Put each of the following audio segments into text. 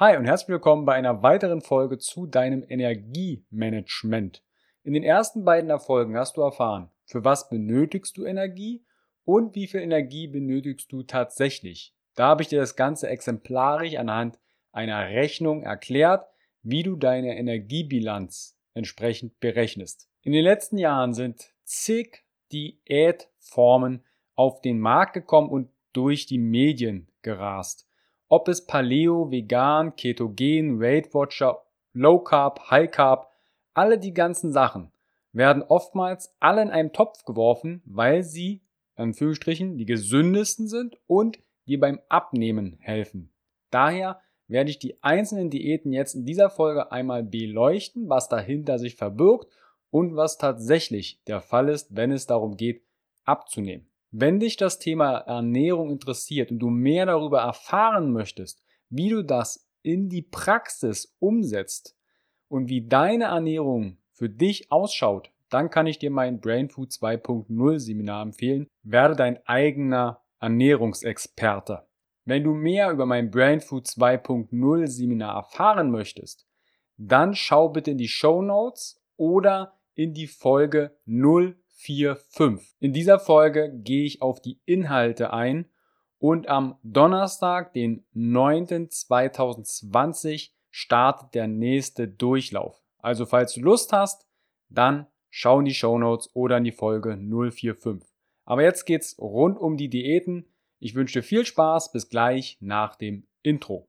Hi und herzlich willkommen bei einer weiteren Folge zu deinem Energiemanagement. In den ersten beiden Folgen hast du erfahren, für was benötigst du Energie und wie viel Energie benötigst du tatsächlich. Da habe ich dir das Ganze exemplarisch anhand einer Rechnung erklärt, wie du deine Energiebilanz entsprechend berechnest. In den letzten Jahren sind zig Diätformen auf den Markt gekommen und durch die Medien gerast. Ob es Paleo, Vegan, Ketogen, Weight Watcher, Low Carb, High Carb, alle die ganzen Sachen werden oftmals alle in einen Topf geworfen, weil sie, in Anführungsstrichen, die gesündesten sind und dir beim Abnehmen helfen. Daher werde ich die einzelnen Diäten jetzt in dieser Folge einmal beleuchten, was dahinter sich verbirgt und was tatsächlich der Fall ist, wenn es darum geht, abzunehmen. Wenn dich das Thema Ernährung interessiert und du mehr darüber erfahren möchtest, wie du das in die Praxis umsetzt und wie deine Ernährung für dich ausschaut, dann kann ich dir mein Brain Food 2.0 Seminar empfehlen. Werde dein eigener Ernährungsexperte. Wenn du mehr über mein Brain Food 2.0 Seminar erfahren möchtest, dann schau bitte in die Show Notes oder in die Folge 0 4, 5. In dieser Folge gehe ich auf die Inhalte ein und am Donnerstag, den 9.2020, startet der nächste Durchlauf. Also falls du Lust hast, dann schau in die Show Notes oder in die Folge 045. Aber jetzt geht's rund um die Diäten. Ich wünsche dir viel Spaß. Bis gleich nach dem Intro.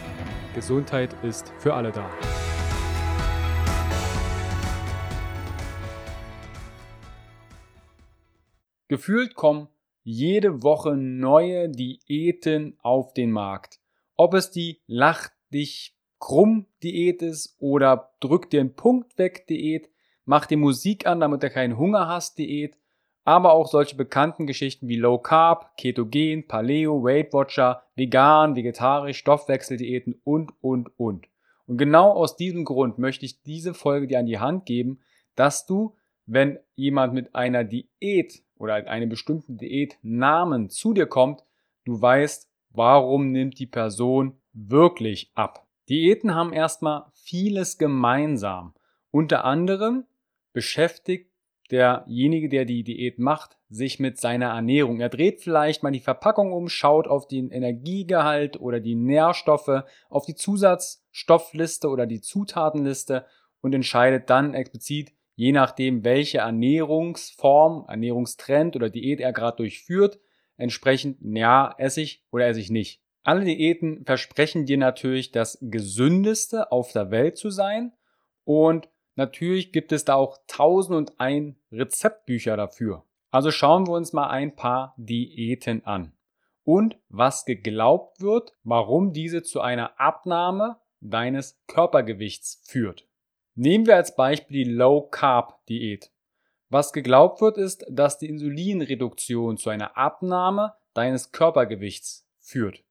Gesundheit ist für alle da. Gefühlt kommen jede Woche neue Diäten auf den Markt. Ob es die Lach dich krumm Diät ist oder drück dir einen Punkt weg Diät, mach dir Musik an, damit du keinen Hunger hast Diät aber auch solche bekannten Geschichten wie Low Carb, Ketogen, Paleo, Weight Watcher, vegan, vegetarisch, Stoffwechseldiäten und, und, und. Und genau aus diesem Grund möchte ich diese Folge dir an die Hand geben, dass du, wenn jemand mit einer Diät oder einem bestimmten Diätnamen zu dir kommt, du weißt, warum nimmt die Person wirklich ab. Diäten haben erstmal vieles gemeinsam. Unter anderem beschäftigt derjenige, der die Diät macht, sich mit seiner Ernährung. Er dreht vielleicht mal die Verpackung um, schaut auf den Energiegehalt oder die Nährstoffe, auf die Zusatzstoffliste oder die Zutatenliste und entscheidet dann explizit, je nachdem, welche Ernährungsform, Ernährungstrend oder Diät er gerade durchführt, entsprechend, ja, esse ich oder esse ich nicht. Alle Diäten versprechen dir natürlich das gesündeste auf der Welt zu sein und Natürlich gibt es da auch tausend und ein Rezeptbücher dafür. Also schauen wir uns mal ein paar Diäten an. Und was geglaubt wird, warum diese zu einer Abnahme deines Körpergewichts führt. Nehmen wir als Beispiel die Low Carb Diät. Was geglaubt wird, ist, dass die Insulinreduktion zu einer Abnahme deines Körpergewichts führt.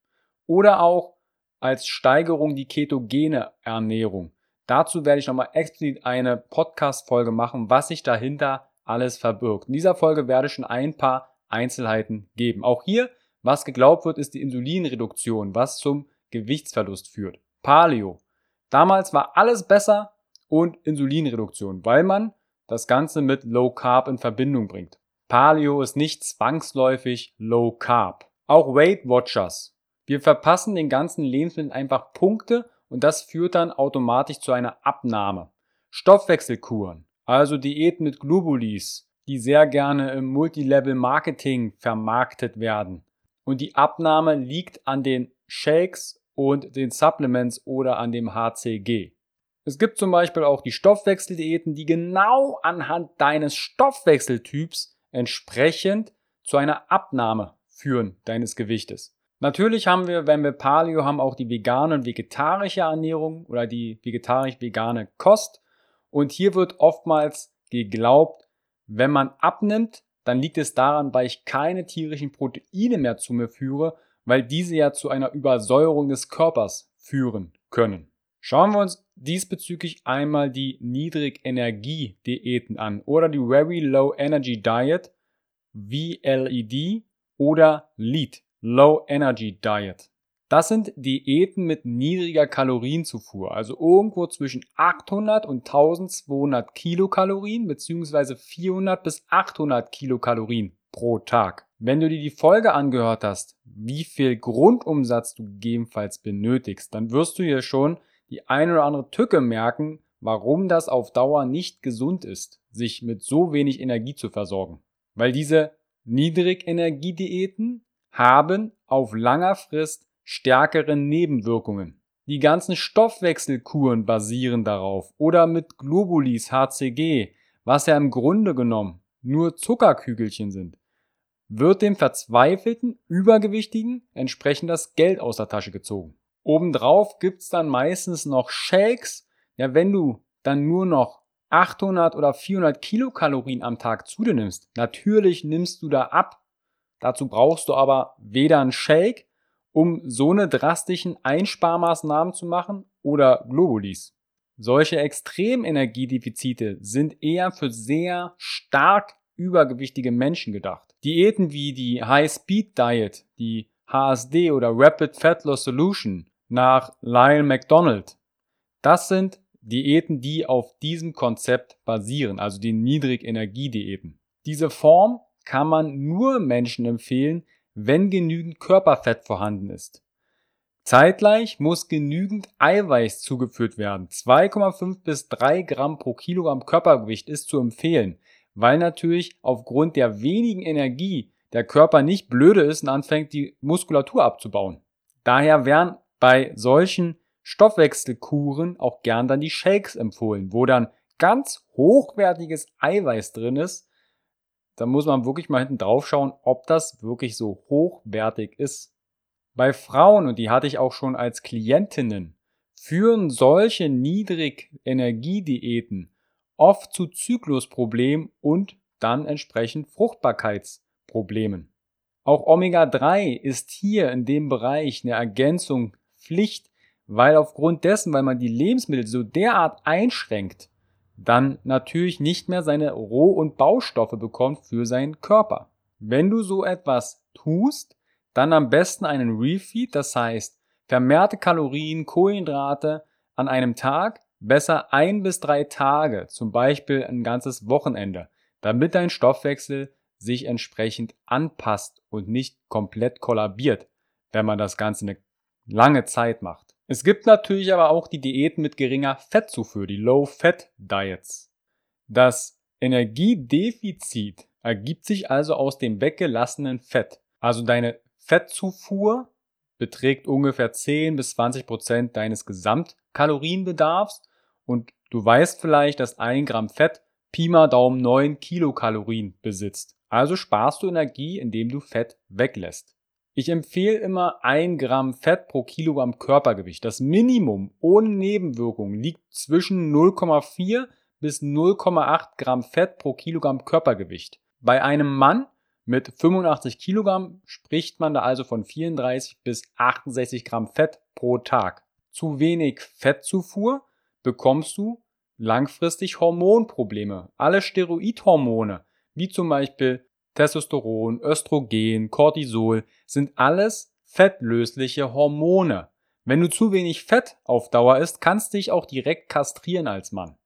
Oder auch als Steigerung die ketogene Ernährung. Dazu werde ich nochmal explizit eine Podcast-Folge machen, was sich dahinter alles verbirgt. In dieser Folge werde ich schon ein paar Einzelheiten geben. Auch hier, was geglaubt wird, ist die Insulinreduktion, was zum Gewichtsverlust führt. Paleo. Damals war alles besser und Insulinreduktion, weil man das Ganze mit Low Carb in Verbindung bringt. Paleo ist nicht zwangsläufig Low Carb. Auch Weight Watchers. Wir verpassen den ganzen Lebensmitteln einfach Punkte und das führt dann automatisch zu einer Abnahme. Stoffwechselkuren, also Diäten mit Globulis, die sehr gerne im Multilevel-Marketing vermarktet werden. Und die Abnahme liegt an den Shakes und den Supplements oder an dem HCG. Es gibt zum Beispiel auch die Stoffwechseldiäten, die genau anhand deines Stoffwechseltyps entsprechend zu einer Abnahme führen deines Gewichtes. Natürlich haben wir, wenn wir Paleo haben, auch die vegane und vegetarische Ernährung oder die vegetarisch-vegane Kost. Und hier wird oftmals geglaubt, wenn man abnimmt, dann liegt es daran, weil ich keine tierischen Proteine mehr zu mir führe, weil diese ja zu einer Übersäuerung des Körpers führen können. Schauen wir uns diesbezüglich einmal die Niedrigenergie-Diäten an oder die Very Low Energy Diet, VLED oder LEAD, Low Energy Diet. Das sind Diäten mit niedriger Kalorienzufuhr, also irgendwo zwischen 800 und 1200 Kilokalorien bzw. 400 bis 800 Kilokalorien pro Tag. Wenn du dir die Folge angehört hast, wie viel Grundumsatz du gegebenenfalls benötigst, dann wirst du hier schon die eine oder andere Tücke merken, warum das auf Dauer nicht gesund ist, sich mit so wenig Energie zu versorgen. Weil diese Niedrigenergiediäten haben auf langer Frist stärkere Nebenwirkungen. Die ganzen Stoffwechselkuren basieren darauf oder mit Globulis HCG, was ja im Grunde genommen nur Zuckerkügelchen sind, wird dem verzweifelten Übergewichtigen entsprechend das Geld aus der Tasche gezogen. Obendrauf gibt's dann meistens noch Shakes. Ja, wenn du dann nur noch 800 oder 400 Kilokalorien am Tag zu dir nimmst, natürlich nimmst du da ab. Dazu brauchst du aber weder einen Shake, um so eine drastischen Einsparmaßnahmen zu machen, oder Globulis. Solche Extremenergiedefizite sind eher für sehr stark übergewichtige Menschen gedacht. Diäten wie die High Speed Diet, die HSD oder Rapid Fat Loss Solution nach Lyle McDonald. Das sind Diäten, die auf diesem Konzept basieren, also die Niedrigenergiediäten. Diese Form kann man nur Menschen empfehlen, wenn genügend Körperfett vorhanden ist. Zeitgleich muss genügend Eiweiß zugeführt werden. 2,5 bis 3 Gramm pro Kilogramm Körpergewicht ist zu empfehlen, weil natürlich aufgrund der wenigen Energie der Körper nicht blöde ist und anfängt, die Muskulatur abzubauen. Daher werden bei solchen Stoffwechselkuren auch gern dann die Shakes empfohlen, wo dann ganz hochwertiges Eiweiß drin ist. Da muss man wirklich mal hinten drauf schauen, ob das wirklich so hochwertig ist. Bei Frauen, und die hatte ich auch schon als Klientinnen, führen solche Niedrigenergiediäten oft zu Zyklusproblemen und dann entsprechend Fruchtbarkeitsproblemen. Auch Omega-3 ist hier in dem Bereich eine Ergänzung Pflicht, weil aufgrund dessen, weil man die Lebensmittel so derart einschränkt, dann natürlich nicht mehr seine Roh- und Baustoffe bekommt für seinen Körper. Wenn du so etwas tust, dann am besten einen Refeed, das heißt vermehrte Kalorien, Kohlenhydrate an einem Tag, besser ein bis drei Tage, zum Beispiel ein ganzes Wochenende, damit dein Stoffwechsel sich entsprechend anpasst und nicht komplett kollabiert, wenn man das Ganze eine lange Zeit macht. Es gibt natürlich aber auch die Diäten mit geringer Fettzufuhr, die Low-Fat-Diets. Das Energiedefizit ergibt sich also aus dem weggelassenen Fett. Also deine Fettzufuhr beträgt ungefähr 10 bis 20 Prozent deines Gesamtkalorienbedarfs und du weißt vielleicht, dass ein Gramm Fett Pi mal Daumen 9 Kilokalorien besitzt. Also sparst du Energie, indem du Fett weglässt. Ich empfehle immer ein Gramm Fett pro Kilogramm Körpergewicht. Das Minimum ohne Nebenwirkungen liegt zwischen 0,4 bis 0,8 Gramm Fett pro Kilogramm Körpergewicht. Bei einem Mann mit 85 Kilogramm spricht man da also von 34 bis 68 Gramm Fett pro Tag. Zu wenig Fettzufuhr bekommst du langfristig Hormonprobleme. Alle Steroidhormone, wie zum Beispiel Testosteron, Östrogen, Cortisol sind alles fettlösliche Hormone. Wenn du zu wenig Fett auf Dauer isst, kannst du dich auch direkt kastrieren als Mann.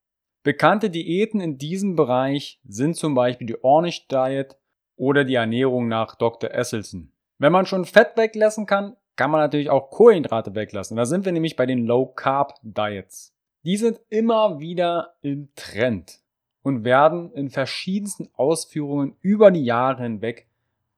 Bekannte Diäten in diesem Bereich sind zum Beispiel die Ornish Diet oder die Ernährung nach Dr. Esselson. Wenn man schon Fett weglassen kann, kann man natürlich auch Kohlenhydrate weglassen. Da sind wir nämlich bei den Low Carb Diets. Die sind immer wieder im Trend und werden in verschiedensten Ausführungen über die Jahre hinweg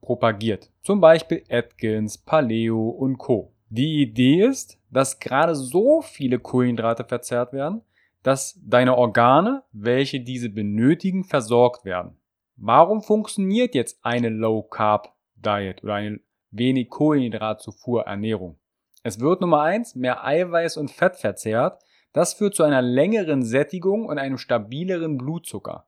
propagiert. Zum Beispiel Atkins, Paleo und Co. Die Idee ist, dass gerade so viele Kohlenhydrate verzehrt werden, dass deine Organe, welche diese benötigen, versorgt werden. Warum funktioniert jetzt eine Low Carb Diet oder eine wenig Kohlenhydratzufuhr Ernährung? Es wird Nummer eins mehr Eiweiß und Fett verzehrt. Das führt zu einer längeren Sättigung und einem stabileren Blutzucker.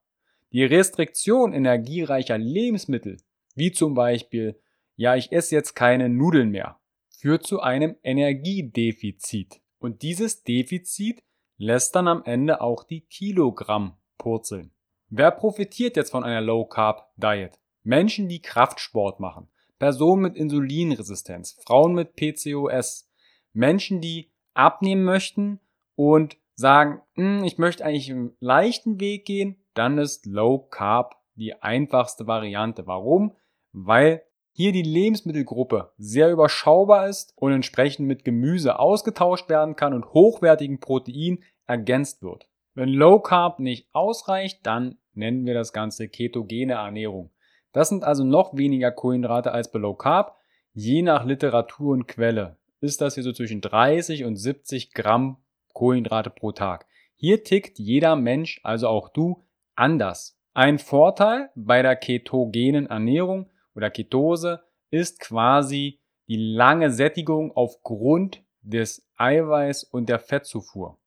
Die Restriktion energiereicher Lebensmittel, wie zum Beispiel, ja, ich esse jetzt keine Nudeln mehr, führt zu einem Energiedefizit. Und dieses Defizit lässt dann am Ende auch die Kilogramm purzeln. Wer profitiert jetzt von einer Low Carb Diet? Menschen, die Kraftsport machen, Personen mit Insulinresistenz, Frauen mit PCOS, Menschen, die abnehmen möchten und sagen, hm, ich möchte eigentlich einen leichten Weg gehen, dann ist Low Carb die einfachste Variante. Warum? Weil hier die Lebensmittelgruppe sehr überschaubar ist und entsprechend mit Gemüse ausgetauscht werden kann und hochwertigen Protein ergänzt wird. Wenn Low Carb nicht ausreicht, dann nennen wir das Ganze ketogene Ernährung. Das sind also noch weniger Kohlenhydrate als bei Low Carb. Je nach Literatur und Quelle ist das hier so zwischen 30 und 70 Gramm Kohlenhydrate pro Tag. Hier tickt jeder Mensch, also auch du, anders. Ein Vorteil bei der ketogenen Ernährung oder Ketose ist quasi die lange Sättigung aufgrund des Eiweiß und der Fettzufuhr.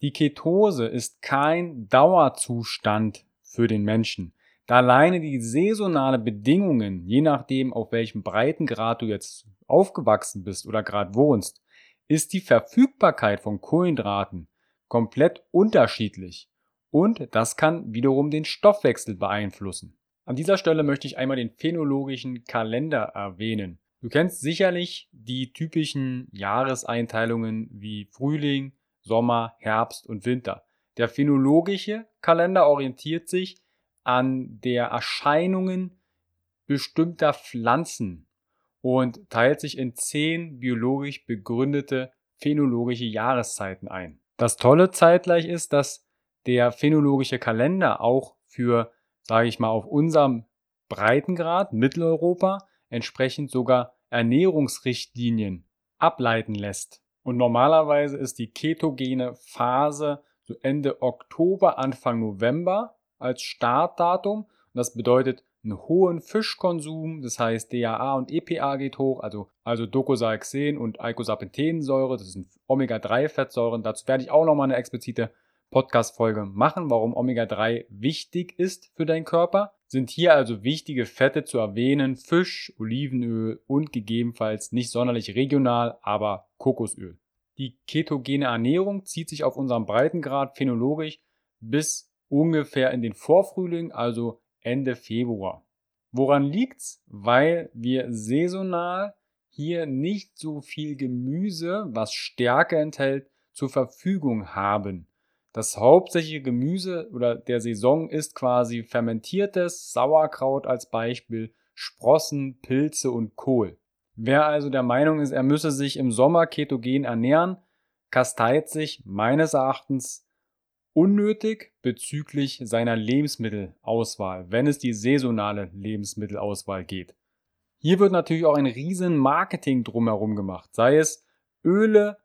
Die Ketose ist kein Dauerzustand für den Menschen. Da alleine die saisonale Bedingungen, je nachdem auf welchem Breitengrad du jetzt aufgewachsen bist oder gerade wohnst, ist die Verfügbarkeit von Kohlenhydraten komplett unterschiedlich. Und das kann wiederum den Stoffwechsel beeinflussen. An dieser Stelle möchte ich einmal den phänologischen Kalender erwähnen. Du kennst sicherlich die typischen Jahreseinteilungen wie Frühling, Sommer, Herbst und Winter. Der phänologische Kalender orientiert sich an der Erscheinungen bestimmter Pflanzen und teilt sich in zehn biologisch begründete phänologische Jahreszeiten ein. Das Tolle zeitgleich ist, dass der phänologische Kalender auch für sage ich mal, auf unserem Breitengrad, Mitteleuropa, entsprechend sogar Ernährungsrichtlinien ableiten lässt. Und normalerweise ist die ketogene Phase so Ende Oktober, Anfang November als Startdatum. Und das bedeutet einen hohen Fischkonsum, das heißt DHA und EPA geht hoch, also, also Docosahexaen und Eicosapentaensäure, das sind Omega-3-Fettsäuren. Dazu werde ich auch nochmal eine explizite Podcast-Folge machen, warum Omega-3 wichtig ist für deinen Körper. Sind hier also wichtige Fette zu erwähnen, Fisch, Olivenöl und gegebenenfalls nicht sonderlich regional, aber Kokosöl. Die ketogene Ernährung zieht sich auf unserem Breitengrad phänologisch bis ungefähr in den Vorfrühling, also Ende Februar. Woran liegt's? Weil wir saisonal hier nicht so viel Gemüse, was Stärke enthält, zur Verfügung haben. Das hauptsächliche Gemüse oder der Saison ist quasi fermentiertes Sauerkraut als Beispiel, Sprossen, Pilze und Kohl. Wer also der Meinung ist, er müsse sich im Sommer ketogen ernähren, kasteit sich meines Erachtens unnötig bezüglich seiner Lebensmittelauswahl, wenn es die saisonale Lebensmittelauswahl geht. Hier wird natürlich auch ein riesen Marketing drumherum gemacht, sei es Öle,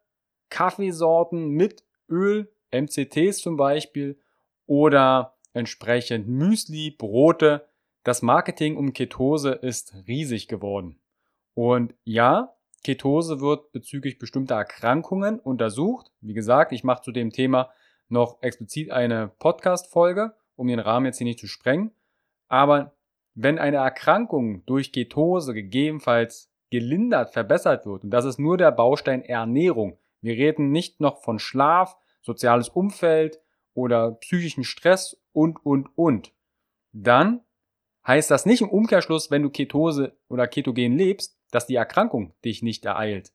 Kaffeesorten mit Öl MCTs zum Beispiel oder entsprechend Müsli, Brote. Das Marketing um Ketose ist riesig geworden. Und ja, Ketose wird bezüglich bestimmter Erkrankungen untersucht. Wie gesagt, ich mache zu dem Thema noch explizit eine Podcast-Folge, um den Rahmen jetzt hier nicht zu sprengen. Aber wenn eine Erkrankung durch Ketose gegebenenfalls gelindert, verbessert wird, und das ist nur der Baustein Ernährung, wir reden nicht noch von Schlaf, soziales Umfeld oder psychischen Stress und, und, und. Dann heißt das nicht im Umkehrschluss, wenn du Ketose oder Ketogen lebst, dass die Erkrankung dich nicht ereilt.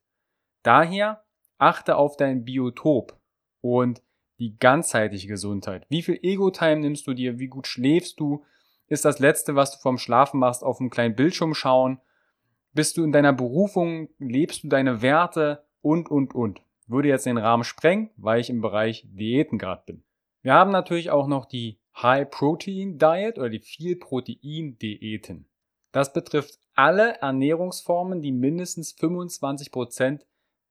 Daher achte auf dein Biotop und die ganzheitliche Gesundheit. Wie viel Ego-Time nimmst du dir? Wie gut schläfst du? Ist das Letzte, was du vorm Schlafen machst, auf einem kleinen Bildschirm schauen? Bist du in deiner Berufung? Lebst du deine Werte? Und, und, und würde jetzt den Rahmen sprengen, weil ich im Bereich Diäten gerade bin. Wir haben natürlich auch noch die High Protein Diet oder die Viel Protein Diäten. Das betrifft alle Ernährungsformen, die mindestens 25%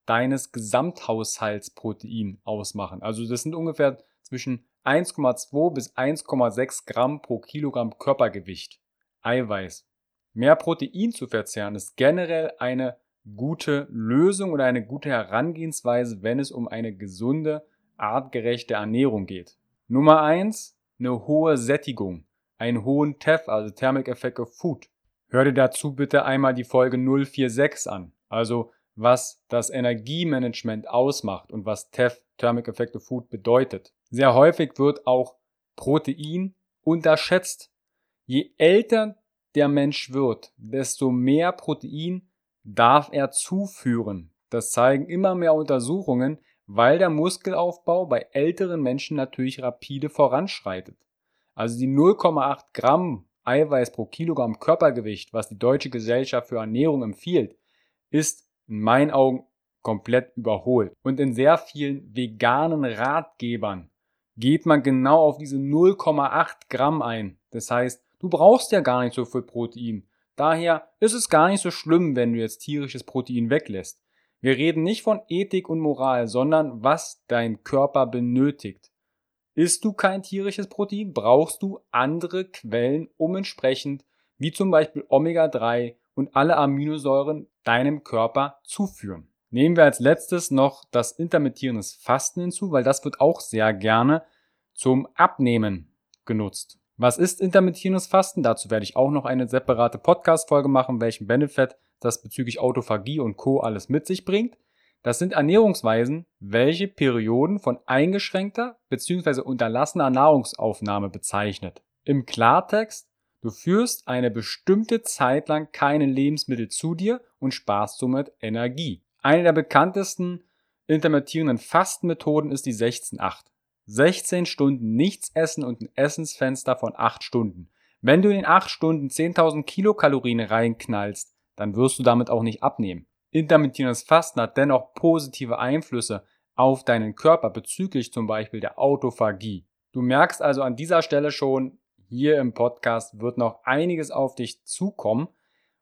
deines Gesamthaushaltsprotein ausmachen. Also das sind ungefähr zwischen 1,2 bis 1,6 Gramm pro Kilogramm Körpergewicht Eiweiß. Mehr Protein zu verzehren ist generell eine gute Lösung oder eine gute Herangehensweise, wenn es um eine gesunde, artgerechte Ernährung geht. Nummer eins: eine hohe Sättigung, einen hohen TEF, also Thermic Effect of Food. Hör dir dazu bitte einmal die Folge 046 an, also was das Energiemanagement ausmacht und was TEF, Thermic Effect of Food, bedeutet. Sehr häufig wird auch Protein unterschätzt. Je älter der Mensch wird, desto mehr Protein darf er zuführen. Das zeigen immer mehr Untersuchungen, weil der Muskelaufbau bei älteren Menschen natürlich rapide voranschreitet. Also die 0,8 Gramm Eiweiß pro Kilogramm Körpergewicht, was die Deutsche Gesellschaft für Ernährung empfiehlt, ist in meinen Augen komplett überholt. Und in sehr vielen veganen Ratgebern geht man genau auf diese 0,8 Gramm ein. Das heißt, du brauchst ja gar nicht so viel Protein. Daher ist es gar nicht so schlimm, wenn du jetzt tierisches Protein weglässt. Wir reden nicht von Ethik und Moral, sondern was dein Körper benötigt. Isst du kein tierisches Protein, brauchst du andere Quellen, um entsprechend, wie zum Beispiel Omega-3 und alle Aminosäuren deinem Körper zuführen. Nehmen wir als letztes noch das intermittierendes Fasten hinzu, weil das wird auch sehr gerne zum Abnehmen genutzt. Was ist intermittierendes Fasten? Dazu werde ich auch noch eine separate Podcast-Folge machen, welchen Benefit das bezüglich Autophagie und Co. alles mit sich bringt. Das sind Ernährungsweisen, welche Perioden von eingeschränkter bzw. unterlassener Nahrungsaufnahme bezeichnet. Im Klartext, du führst eine bestimmte Zeit lang keine Lebensmittel zu dir und sparst somit Energie. Eine der bekanntesten intermittierenden Fastenmethoden ist die 16-8. 16 Stunden nichts essen und ein Essensfenster von 8 Stunden. Wenn du in den 8 Stunden 10.000 Kilokalorien reinknallst, dann wirst du damit auch nicht abnehmen. Intermittierendes Fasten hat dennoch positive Einflüsse auf deinen Körper bezüglich zum Beispiel der Autophagie. Du merkst also an dieser Stelle schon, hier im Podcast wird noch einiges auf dich zukommen,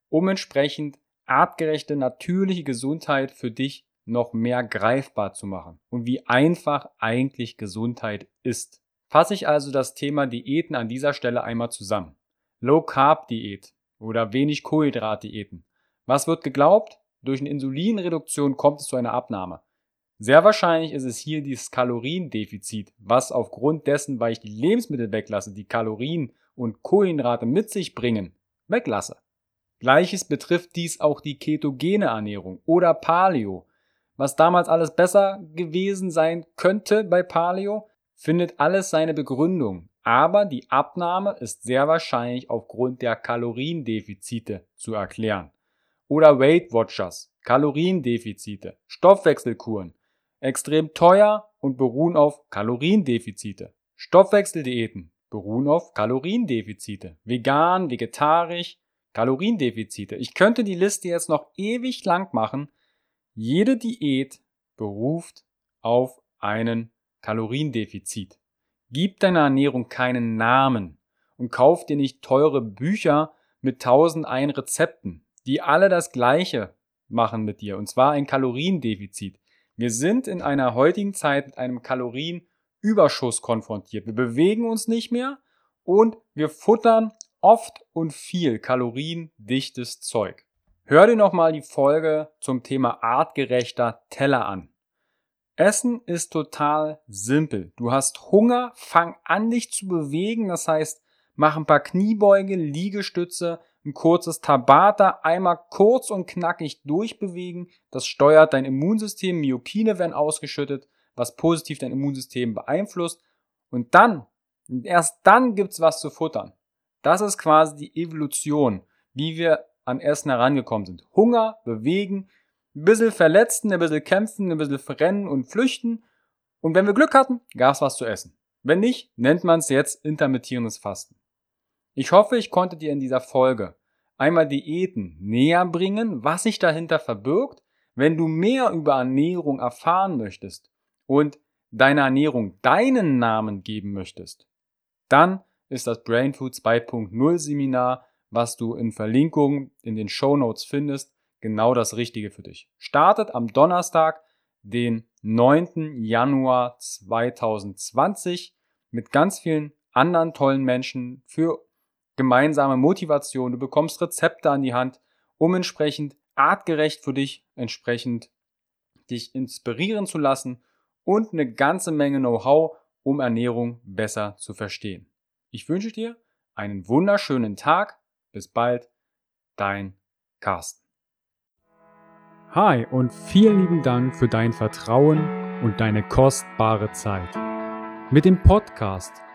um entsprechend artgerechte, natürliche Gesundheit für dich noch mehr greifbar zu machen und wie einfach eigentlich Gesundheit ist. Fasse ich also das Thema Diäten an dieser Stelle einmal zusammen. Low Carb Diät oder wenig Kohlenhydrat Diäten. Was wird geglaubt? Durch eine Insulinreduktion kommt es zu einer Abnahme. Sehr wahrscheinlich ist es hier dieses Kaloriendefizit, was aufgrund dessen, weil ich die Lebensmittel weglasse, die Kalorien und Kohlenhydrate mit sich bringen, weglasse. Gleiches betrifft dies auch die ketogene Ernährung oder Paleo, was damals alles besser gewesen sein könnte bei Paleo, findet alles seine Begründung. Aber die Abnahme ist sehr wahrscheinlich aufgrund der Kaloriendefizite zu erklären. Oder Weight Watchers, Kaloriendefizite, Stoffwechselkuren, extrem teuer und beruhen auf Kaloriendefizite. Stoffwechseldiäten beruhen auf Kaloriendefizite. Vegan, vegetarisch, Kaloriendefizite. Ich könnte die Liste jetzt noch ewig lang machen, jede Diät beruft auf einen Kaloriendefizit. Gib deiner Ernährung keinen Namen und kauf dir nicht teure Bücher mit tausend ein Rezepten, die alle das Gleiche machen mit dir, und zwar ein Kaloriendefizit. Wir sind in einer heutigen Zeit mit einem Kalorienüberschuss konfrontiert. Wir bewegen uns nicht mehr und wir futtern oft und viel kaloriendichtes Zeug. Hör dir nochmal die Folge zum Thema artgerechter Teller an. Essen ist total simpel. Du hast Hunger, fang an dich zu bewegen, das heißt, mach ein paar Kniebeuge, Liegestütze, ein kurzes Tabata, einmal kurz und knackig durchbewegen. Das steuert dein Immunsystem, Myokine werden ausgeschüttet, was positiv dein Immunsystem beeinflusst. Und dann, erst dann gibt's was zu futtern. Das ist quasi die Evolution, wie wir an Essen herangekommen sind. Hunger, bewegen, ein bisschen verletzen, ein bisschen kämpfen, ein bisschen rennen und flüchten. Und wenn wir Glück hatten, gab's was zu essen. Wenn nicht, nennt man es jetzt intermittierendes Fasten. Ich hoffe, ich konnte dir in dieser Folge einmal Diäten näher bringen, was sich dahinter verbirgt. Wenn du mehr über Ernährung erfahren möchtest und deiner Ernährung deinen Namen geben möchtest, dann ist das Brain Food 2.0 Seminar was du in Verlinkungen in den Show Notes findest, genau das Richtige für dich. Startet am Donnerstag, den 9. Januar 2020 mit ganz vielen anderen tollen Menschen für gemeinsame Motivation. Du bekommst Rezepte an die Hand, um entsprechend artgerecht für dich entsprechend dich inspirieren zu lassen und eine ganze Menge Know-how, um Ernährung besser zu verstehen. Ich wünsche dir einen wunderschönen Tag. Bis bald, dein Carsten. Hi und vielen lieben Dank für dein Vertrauen und deine kostbare Zeit. Mit dem Podcast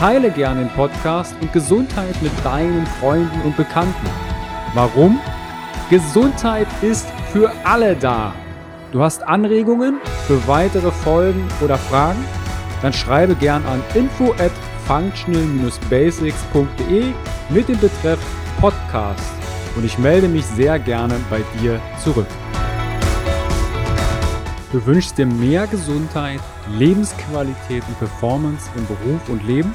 Teile gerne den Podcast und Gesundheit mit deinen Freunden und Bekannten. Warum? Gesundheit ist für alle da. Du hast Anregungen für weitere Folgen oder Fragen? Dann schreibe gern an info at functional-basics.de mit dem Betreff Podcast und ich melde mich sehr gerne bei dir zurück. Du wünschst dir mehr Gesundheit, Lebensqualität und Performance im Beruf und Leben?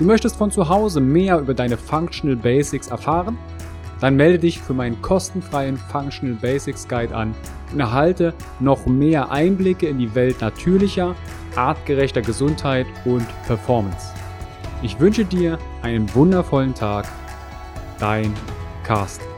Du möchtest von zu Hause mehr über deine Functional Basics erfahren? Dann melde dich für meinen kostenfreien Functional Basics Guide an und erhalte noch mehr Einblicke in die Welt natürlicher, artgerechter Gesundheit und Performance. Ich wünsche dir einen wundervollen Tag. Dein Carsten.